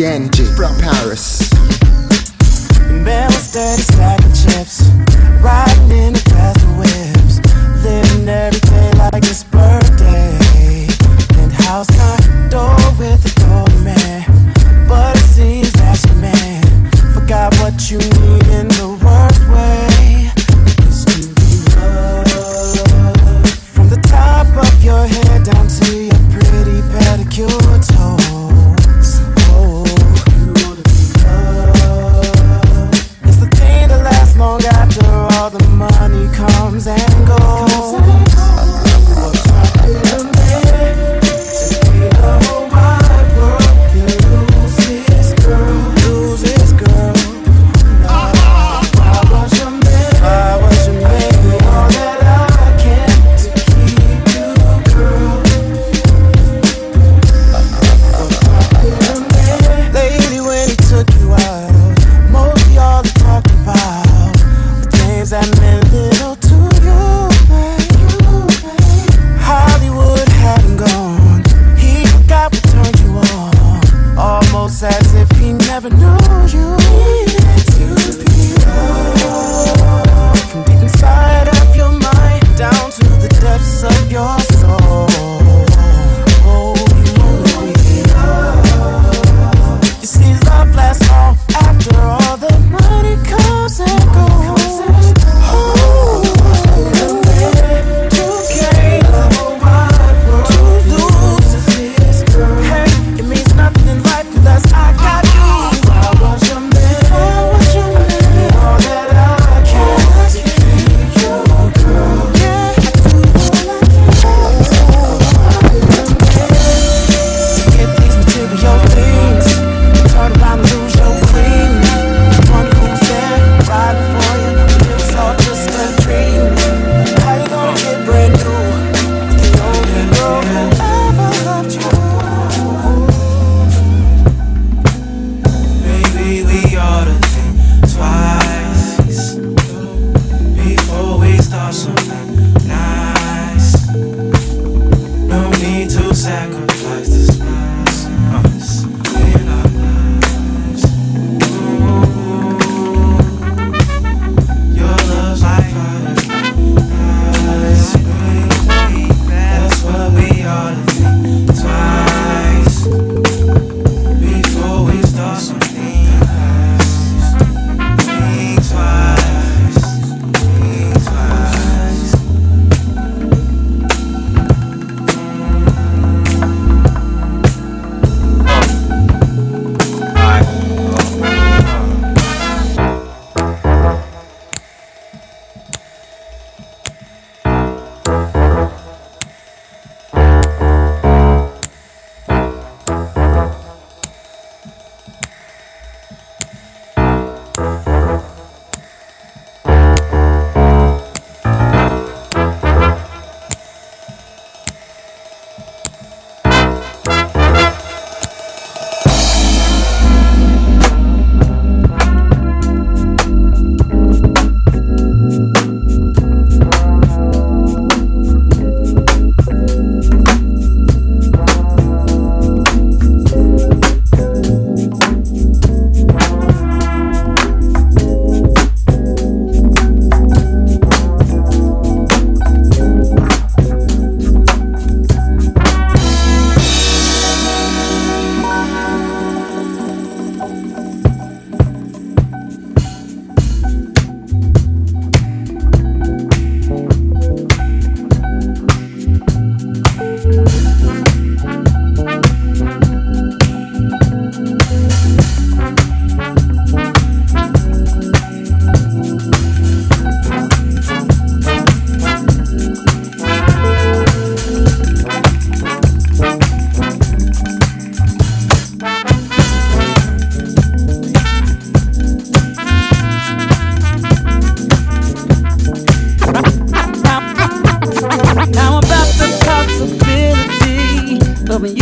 By from Paris. With steady stack of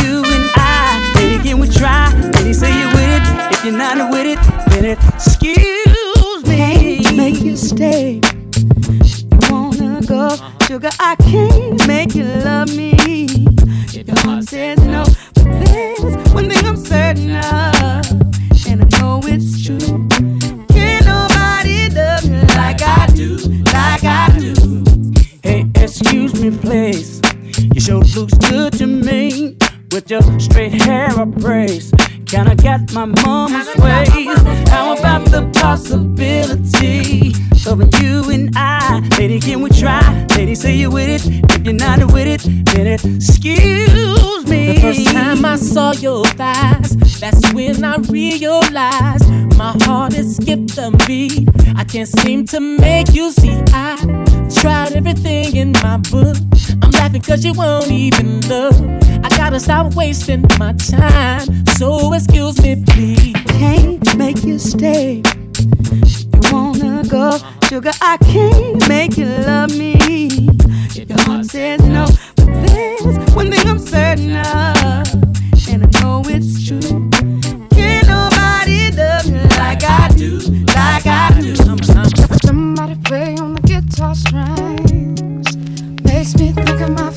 you and I. Baby, can we try? Can you say you're with it? If you're not with it, then excuse me. Can't make you stay. You wanna go, sugar? I can't make you love me. If Your heart says no, but there's one thing I'm certain of, and I know it's true. Can't nobody love you like I do, like I do. Hey, excuse me, please. You sure looks good to me with your straight hair I praise. Kinda got my mama's ways. How about the possibility of you and I? Lady, can we try? Lady, say you with it. If you're not with it, then excuse me. The first time I saw your thighs, that's when I realized my heart has skipped a beat. I can't seem to make you see. I tried everything in my book. I'm laughing cause you won't even look. I gotta stop wasting my time. So excuse me, please. Can't make you stay. Wanna go, sugar? I can't make you love me. Your heart says no, but there's one thing I'm certain of, and I know it's true. Can't nobody love you like I do, like I do. Somebody play on the guitar strings makes me think of my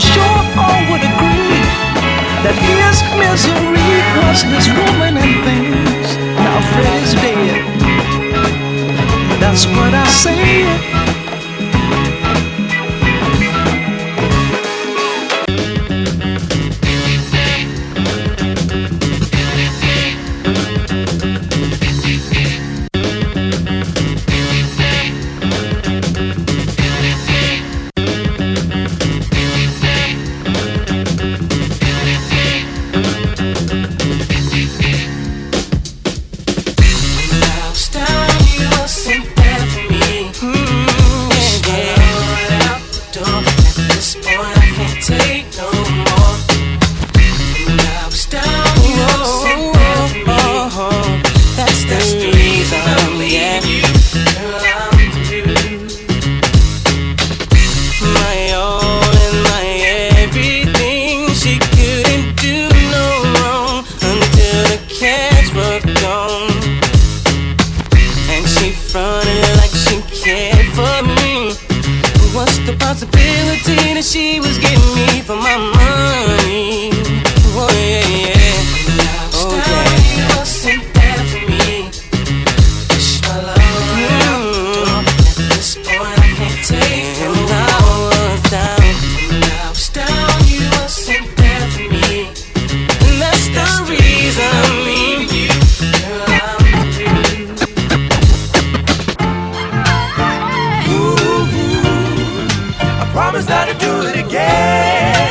Sure all would agree that his misery was his woman and things. Now Freddie's dead. That's what I say. Not to do it again.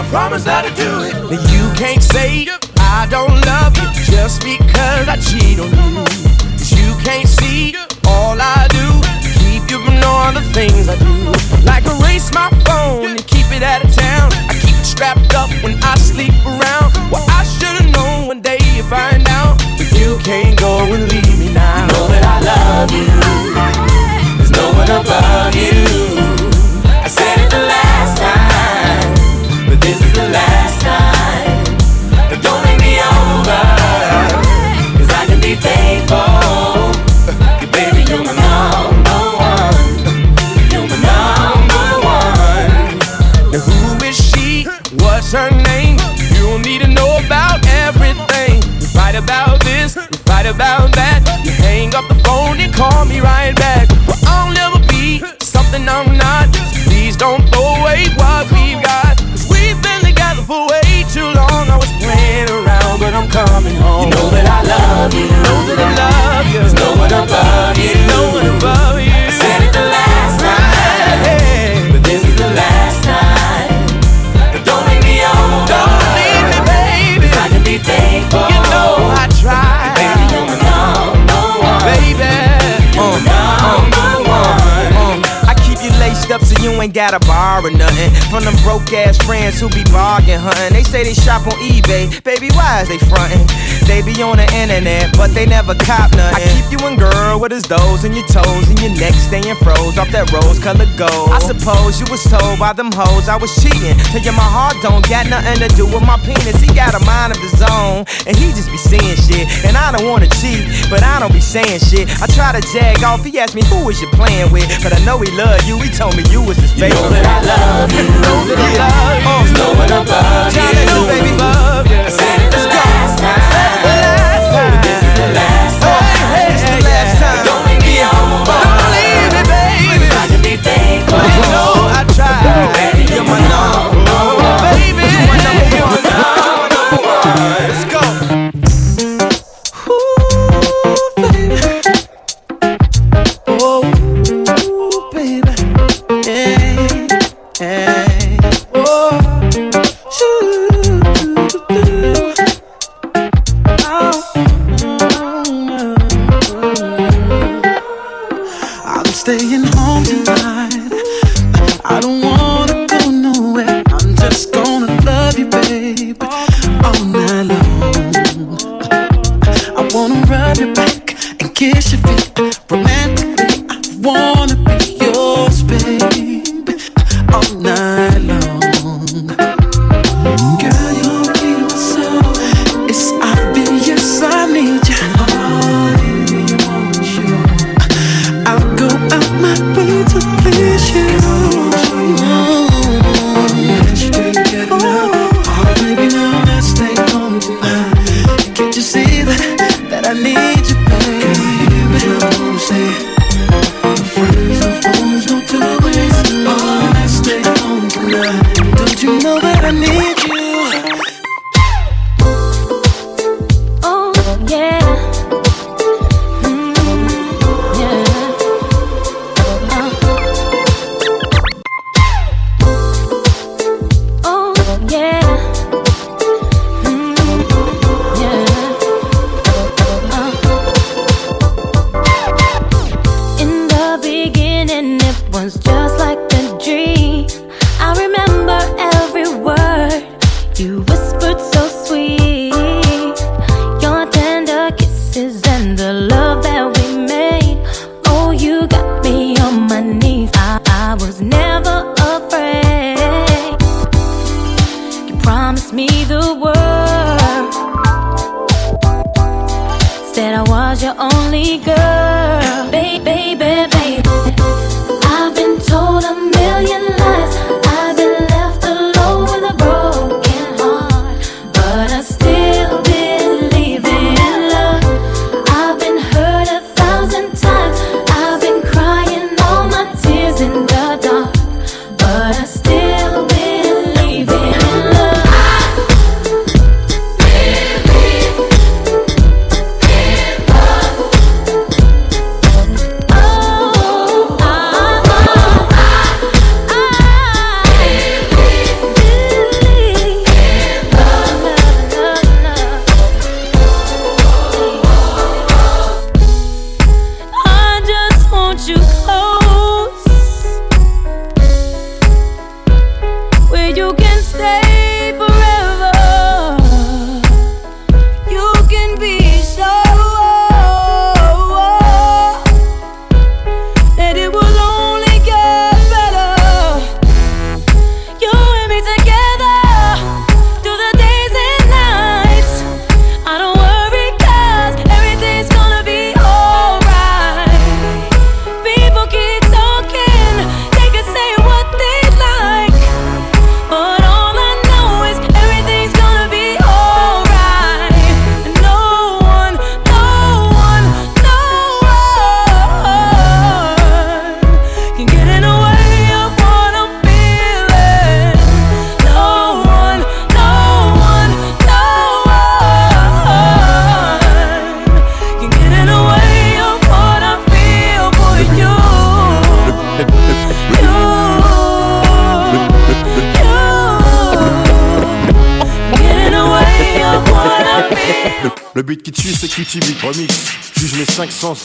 I promise not to do it. But you can't say I don't love you just because I cheat on you. you can't see all I do. Keep you from knowing the things I do. Like erase my phone and keep it out of town. I keep it strapped up when I sleep around. Well, I should've known one day you find out. But you can't go and leave me now. You know that I love you. Above you. I said it the last time, but this is the last time. But don't make me over, cause I can be faithful. Baby, you're my number one. You're my number one. Now who is she? What's her name? You don't need to know about everything. We fight about this, we fight about that. You hang up the phone and call me right back. Well, I'll something I'm not. Please don't throw away what we've got. Cause we've been together for way too long. I was playing around, but I'm coming home. You know that I love you. Know that I love you. There's no one above you. No one ain't gotta borrow nothing from them broke ass friends who be bargain hunting. They say they shop on eBay, baby. Why is they frontin'? They be on the internet, but they never cop nothing. I keep you in girl with his those and your toes and your neck staying froze off that rose colored gold. I suppose you was told by them hoes I was cheating. Tell you my heart don't got nothing to do with my penis. He got a mind of his own, and he just be seeing shit. And I don't wanna cheat, but I don't be saying shit. I try to jag off. He asked me who was you playing with, but I know he love you. He told me you was his favorite. You know that I love you. know that I love you. Uh, no one above you. Tryna do, baby, love you. I said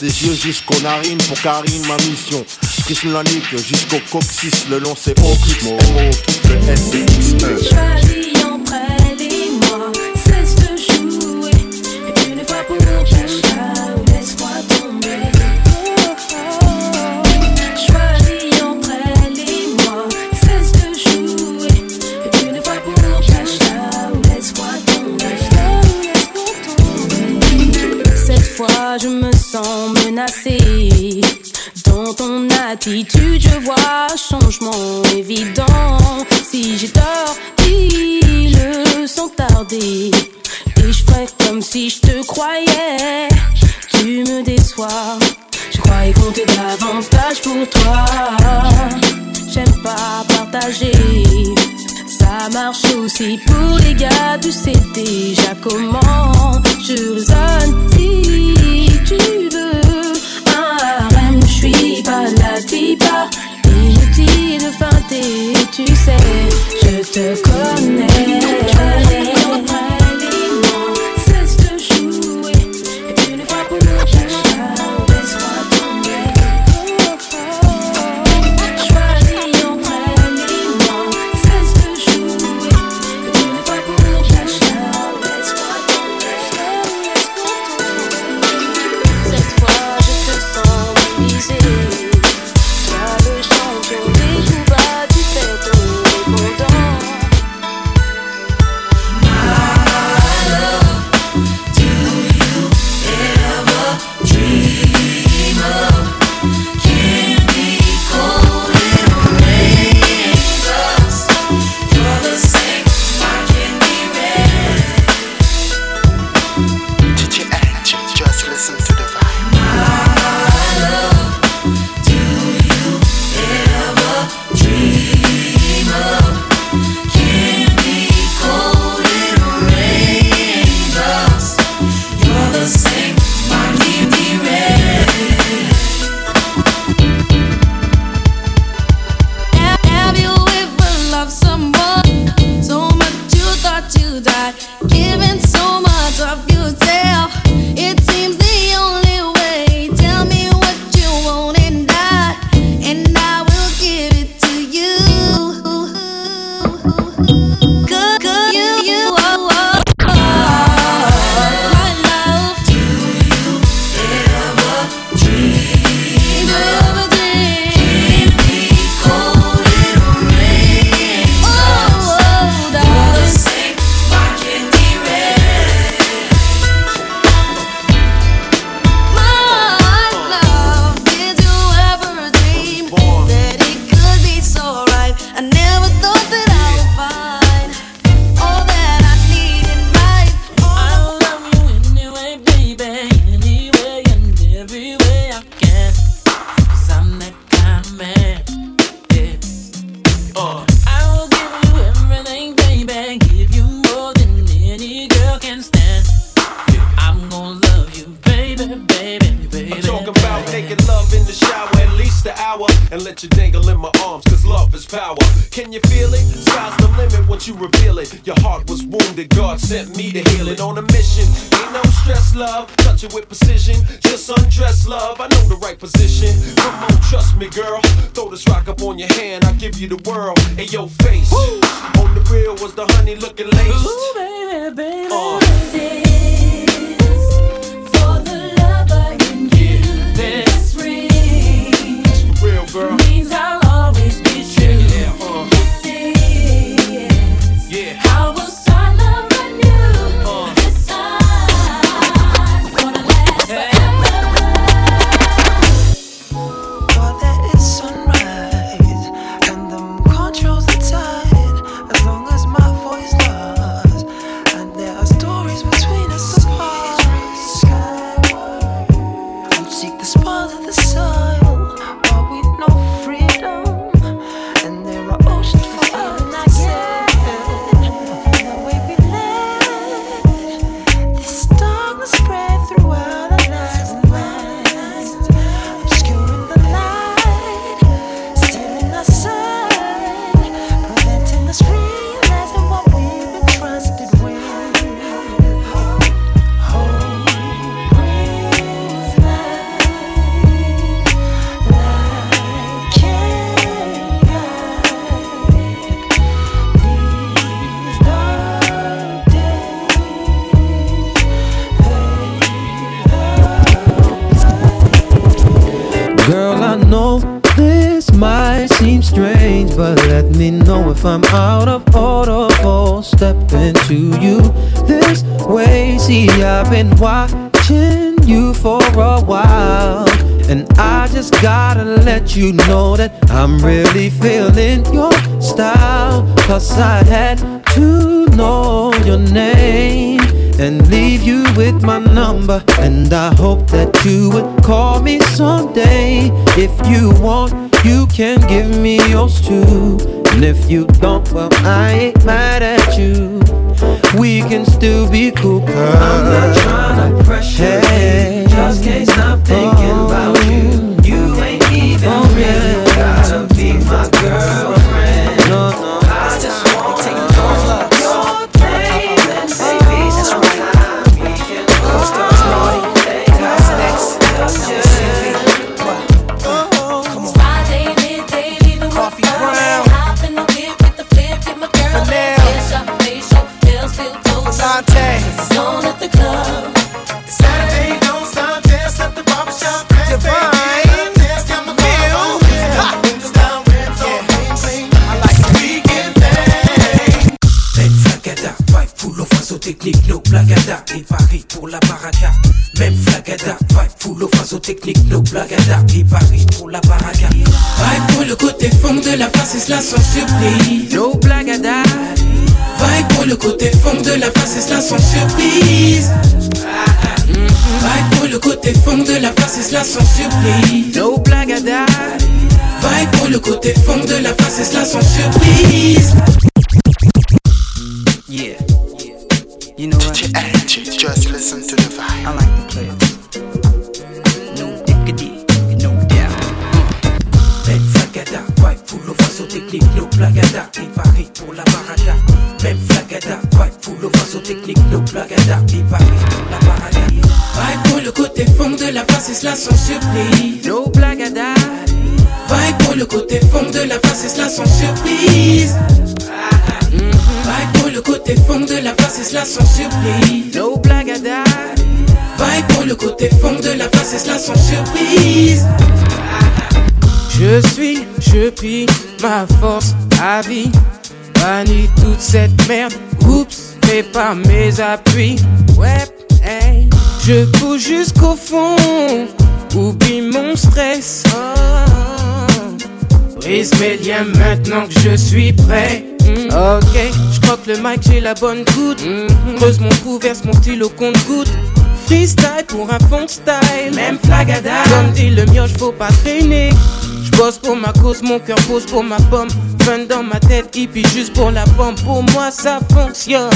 des yeux jusqu'aux narines pour Karine ma mission. Frisson la nuque jusqu'au coccyx Le long c'est O, M-O, le and let you dangle in my arms, cause love is power. Can you feel it? Sky's the limit once you reveal it. Your heart was wounded, God sent me to heal it on a mission. Ain't no stress, love, touch it with precision. Just undress, love, I know the right position. Come on, trust me, girl. Throw this rock up on your hand, I give you the world and your face. Woo! On the real was the honey looking laced. Ooh, baby, baby. Uh. girl. If I'm out of order for stepping to you this way. See, I've been watching you for a while. And I just gotta let you know that I'm really feeling your style. Cause I had to know your name and leave you with my number. And I hope that you would call me someday. If you want, you can give me yours too. And if you don't, well, I ain't mad at you. We can still be cool. I'm not trying to pressure hey. you. Just can't stop thinking about you. You technique, no blagada Et Paris pour la baraka Vibe pour le côté fond de la face et cela sans surprise. No blagada Vibe pour le côté fond de la face et cela sans surprise. Vibe pour le côté fond de la face et cela sans surprise. No blagada Vibe pour le côté fond de la face et cela sans surprise. Yeah. You know what? Just listen to the vibe. Blagada Et Paris pour la baraka Même flagada, vibe full of façon technique, no blagada Et Paris pour la baraka Vibe pour le côté fond de la face et cela sans surprise. No blagada Vibe pour le côté fond de la face et cela sans surprise. Vibe pour le côté fond de la face et cela sans surprise. No blagada Vibe pour le côté fond de la face et cela sans surprise. Je suis, je prie ma force à vie. Bannis toute cette merde. Oups, mais pas mes appuis. Ouais, hey. Je pousse jusqu'au fond. Oublie mon stress. Oh. Brise mes liens maintenant que je suis prêt. Mm. Ok, je crois que le mic j'ai la bonne goutte. Creuse mon trou, verse mon stylo compte goutte. Freestyle pour un fond style, même flagada. Comme dit le mioche, faut pas traîner. J'bosse pour ma cause, mon cœur pose pour ma pomme. Fun dans ma tête, hippie juste pour la pomme. Pour moi, ça fonctionne.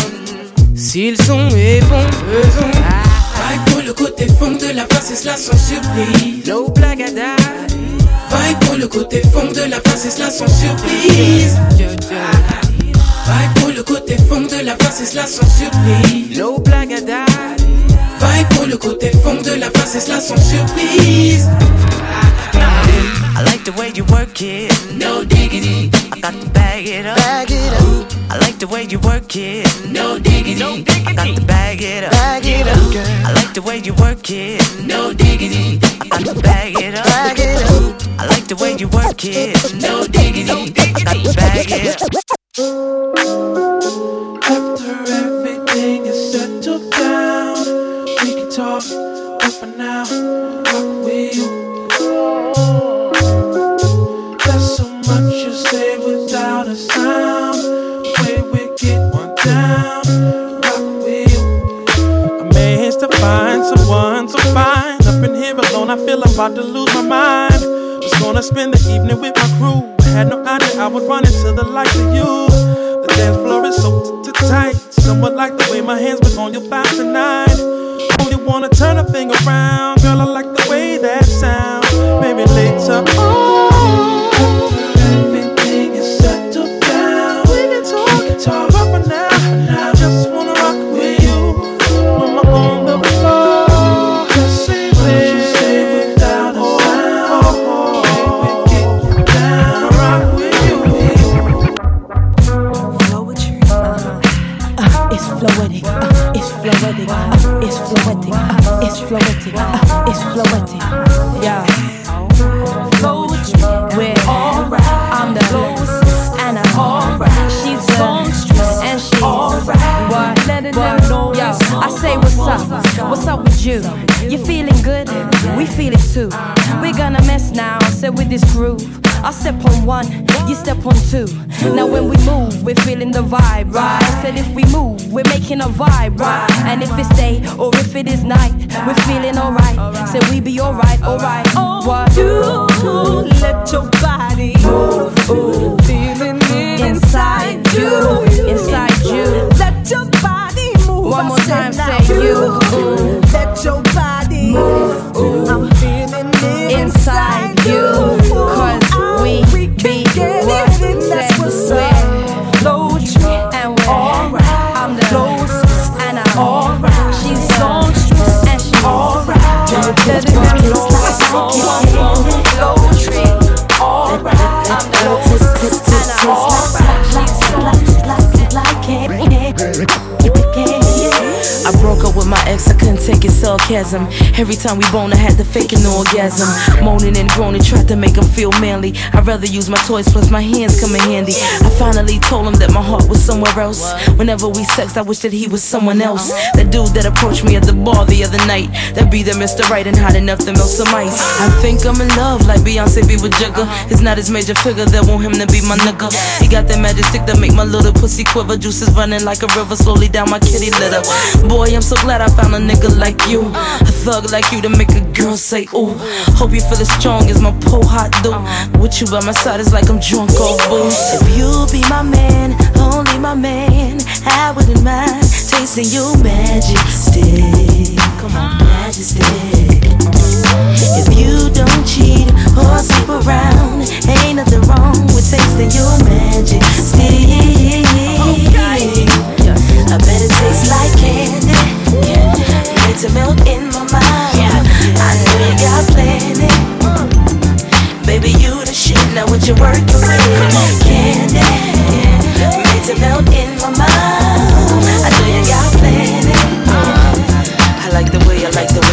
Si le son est bon, faisons. Vibe pour le côté fond de la face et cela sans surprise. No blagada. Vibe pour le côté fond de la face et cela sans surprise. Vibe pour le côté fond de la face et cela sans surprise. No blagada. Vibe pour le côté fond de la face et cela sans surprise. I like the way you work it. No diggity. I got to bag it up. Bag it up. I like the way you work it. No diggity. I got to bag it up. Bag it up, girl. I like the way you work it. No diggity. I got to bag it up. Bag it up. I like the way you work it. No diggity. I got to bag it up. After everything is settled down, we can talk. But for now, rock with you. You say without a sound. Way we get down, rock with to find someone. Up in here alone, I feel about to lose my mind. Was gonna spend the evening with my crew. Had no idea I would run into the of you. The dance floor is so tight. Like the way my hands on your tonight. Only wanna turn a thing around, girl. I like the way that sounds. Maybe later on. floetic, it's floetic, it's floetic, it's floetic, it's floetic. Yeah. We're alright. I'm the lowest and I'm alright. She's the songstress and she's alright. What? Letting them know. Yo, I say what's up? What's up with you? You feeling good? We feel it too. We're gonna mess now. Sit with this groove. I step on one, you step on two. Now when we move, we're feeling the vibe, right? Said if we move, we're making a vibe, right? And if it's day or if it is night, we're feeling alright. So we be alright, alright. What? You let your body move, feeling it Inside you, sarcasm. Every time we bone, I had to fake an orgasm. Moaning and groaning, tried to make him feel manly. I'd rather use my toys, plus my hands come in handy. I finally told him that my heart was somewhere else. Whenever we sexed, I wish that he was someone else. That dude that approached me at the bar the other night, that be the Mr. Right and hot enough to melt some ice. I think I'm in love, like Beyonce be with Jigga. It's not his major figure that want him to be my nigga. He got that magic stick that make my little pussy quiver. Juices running like a river slowly down my kitty litter. Boy, I'm so glad I found a nigga like you. A thug like you to make a girl say, ooh. Hope you feel as strong as my po hot do. With you by my side, it's like I'm drunk off booze. If you be my man, only my man, I wouldn't mind tasting your magic stick. Come on, magic stick. If you don't cheat or sleep around, ain't nothing wrong with tasting your magic stick. I bet it tastes like candy. Made to melt in my mouth. I know you got plenty. Baby, you the shit. Now what you working with? Candy. Made to melt in my mouth. I know you got plenty. Uh-huh. I like the way, I like the way,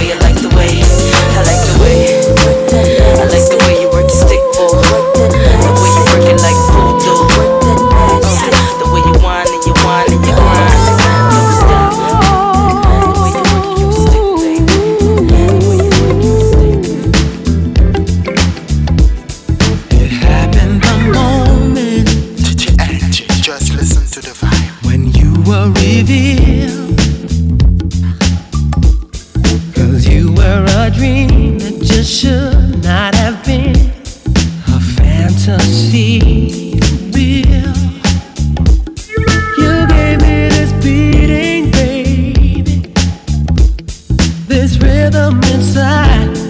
rhythm inside.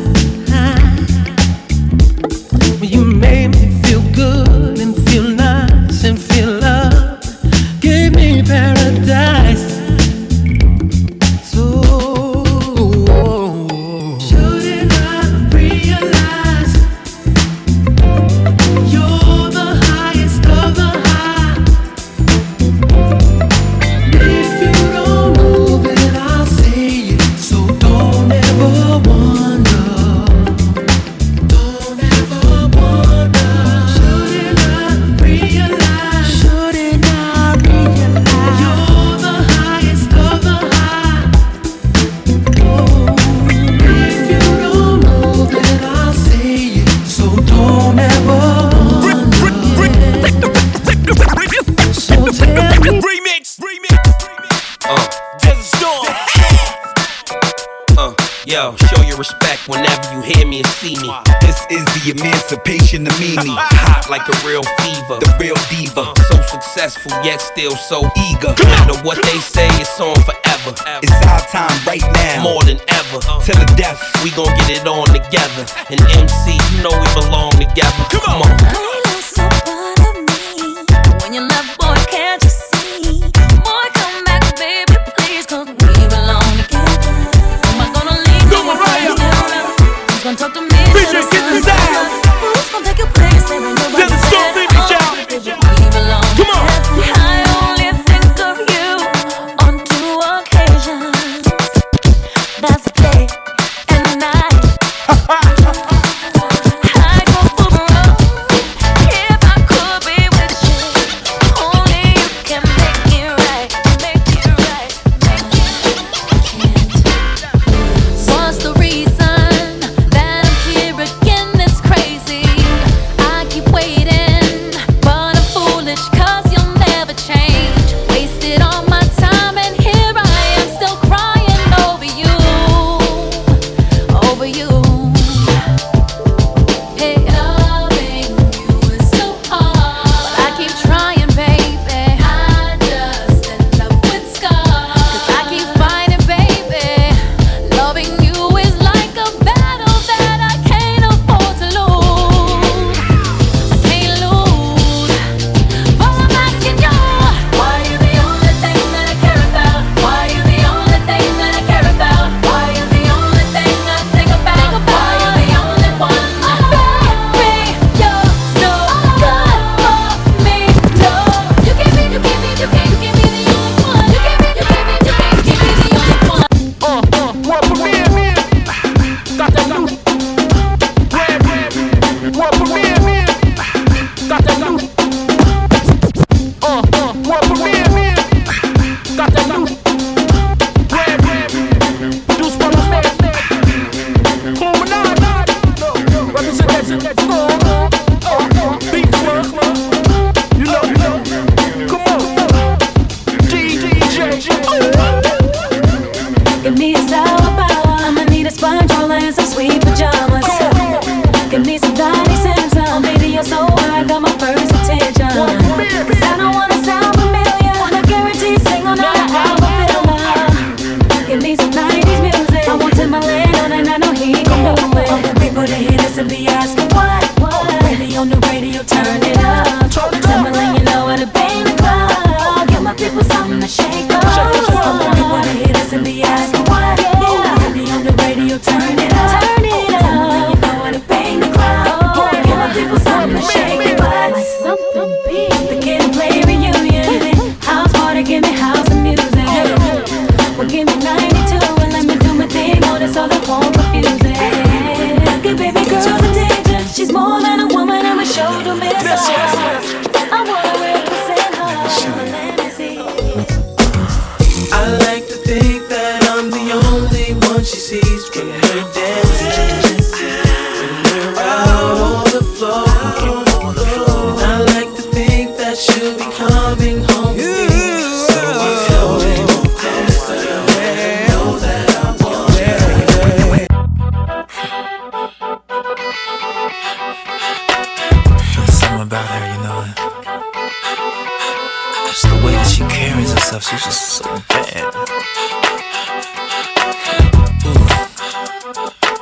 So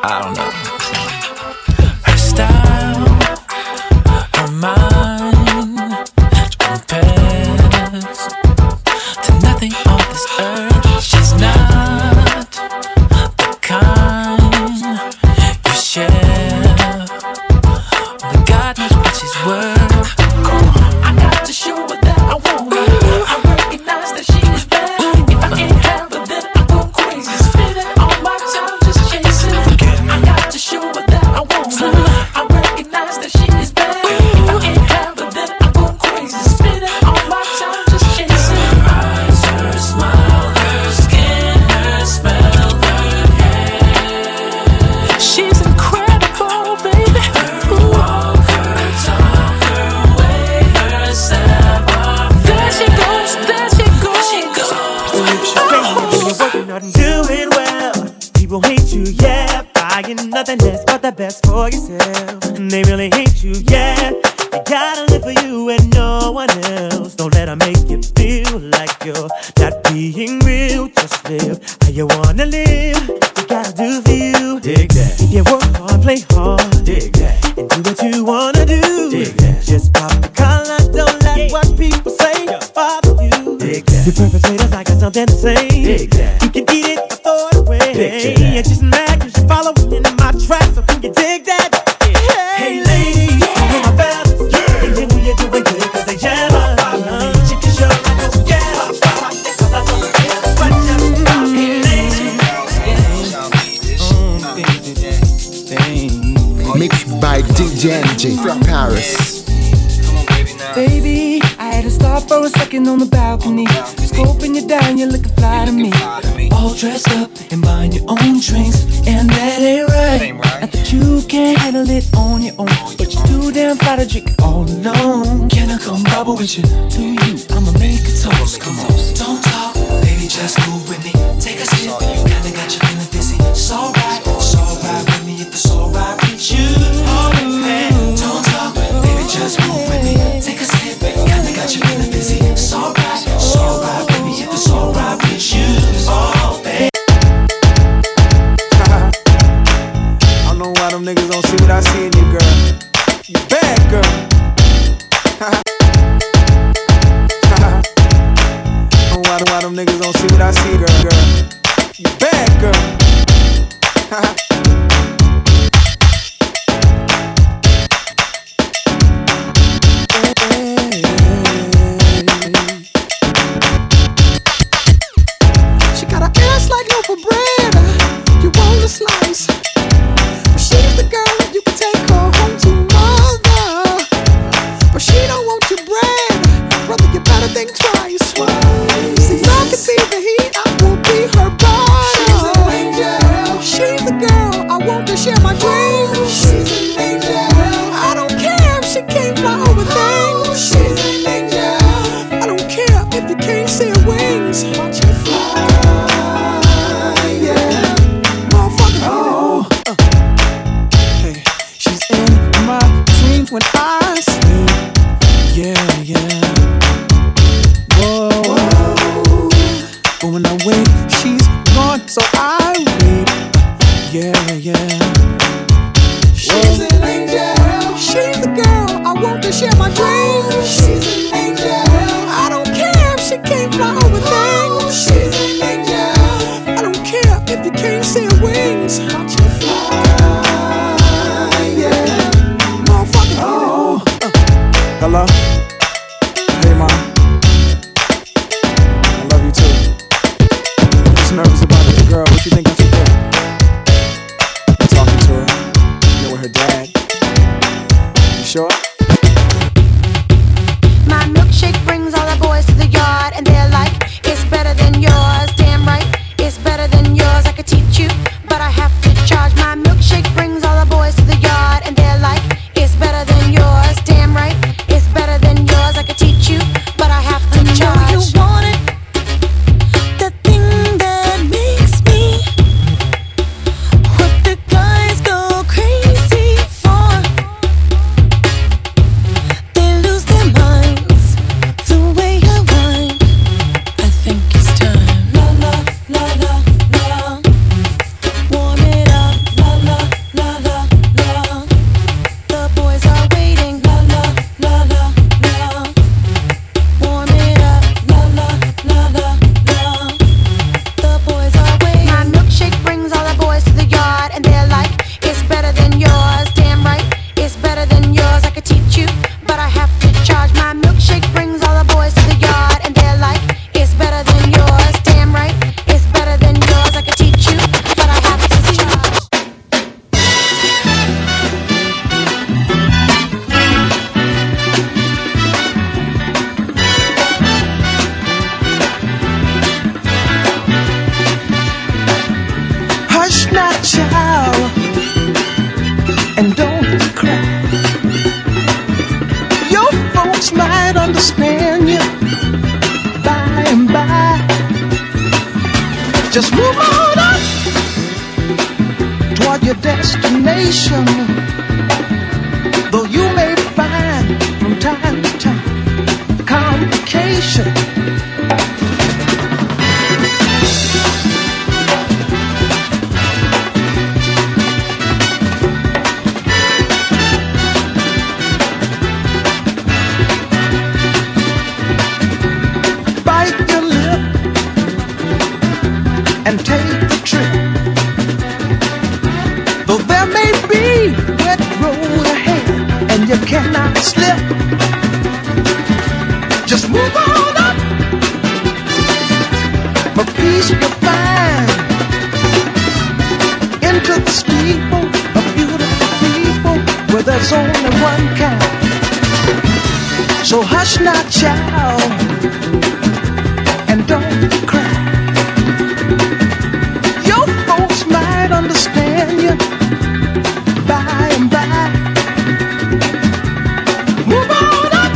I don't know. From Paris. Baby, I had to stop for a second on the balcony. Scoping you down, you're looking fly to me. All dressed up and buying your own drinks, and that ain't right. Not that you can't handle it on your own, but you're too damn fly to drink all alone. Can I come bubble with you? To you, I'ma make a toast. Come on, don't talk, baby, just move with me. Take a sip, kinda got you feeling dizzy. It's alright. hush now, child, and don't cry. Your folks might understand you by and by. Move on up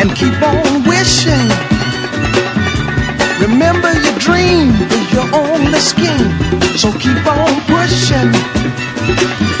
and keep on wishing. Remember your dream is your only scheme, so keep on pushing.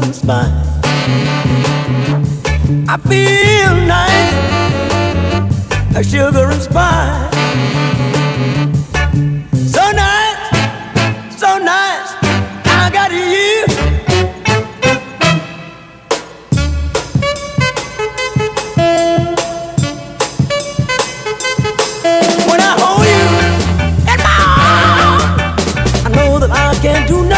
comes by. I feel nice, like sugar and spice. So nice, so nice, I got you. When I hold you in my arms, I know that I can't do nothing.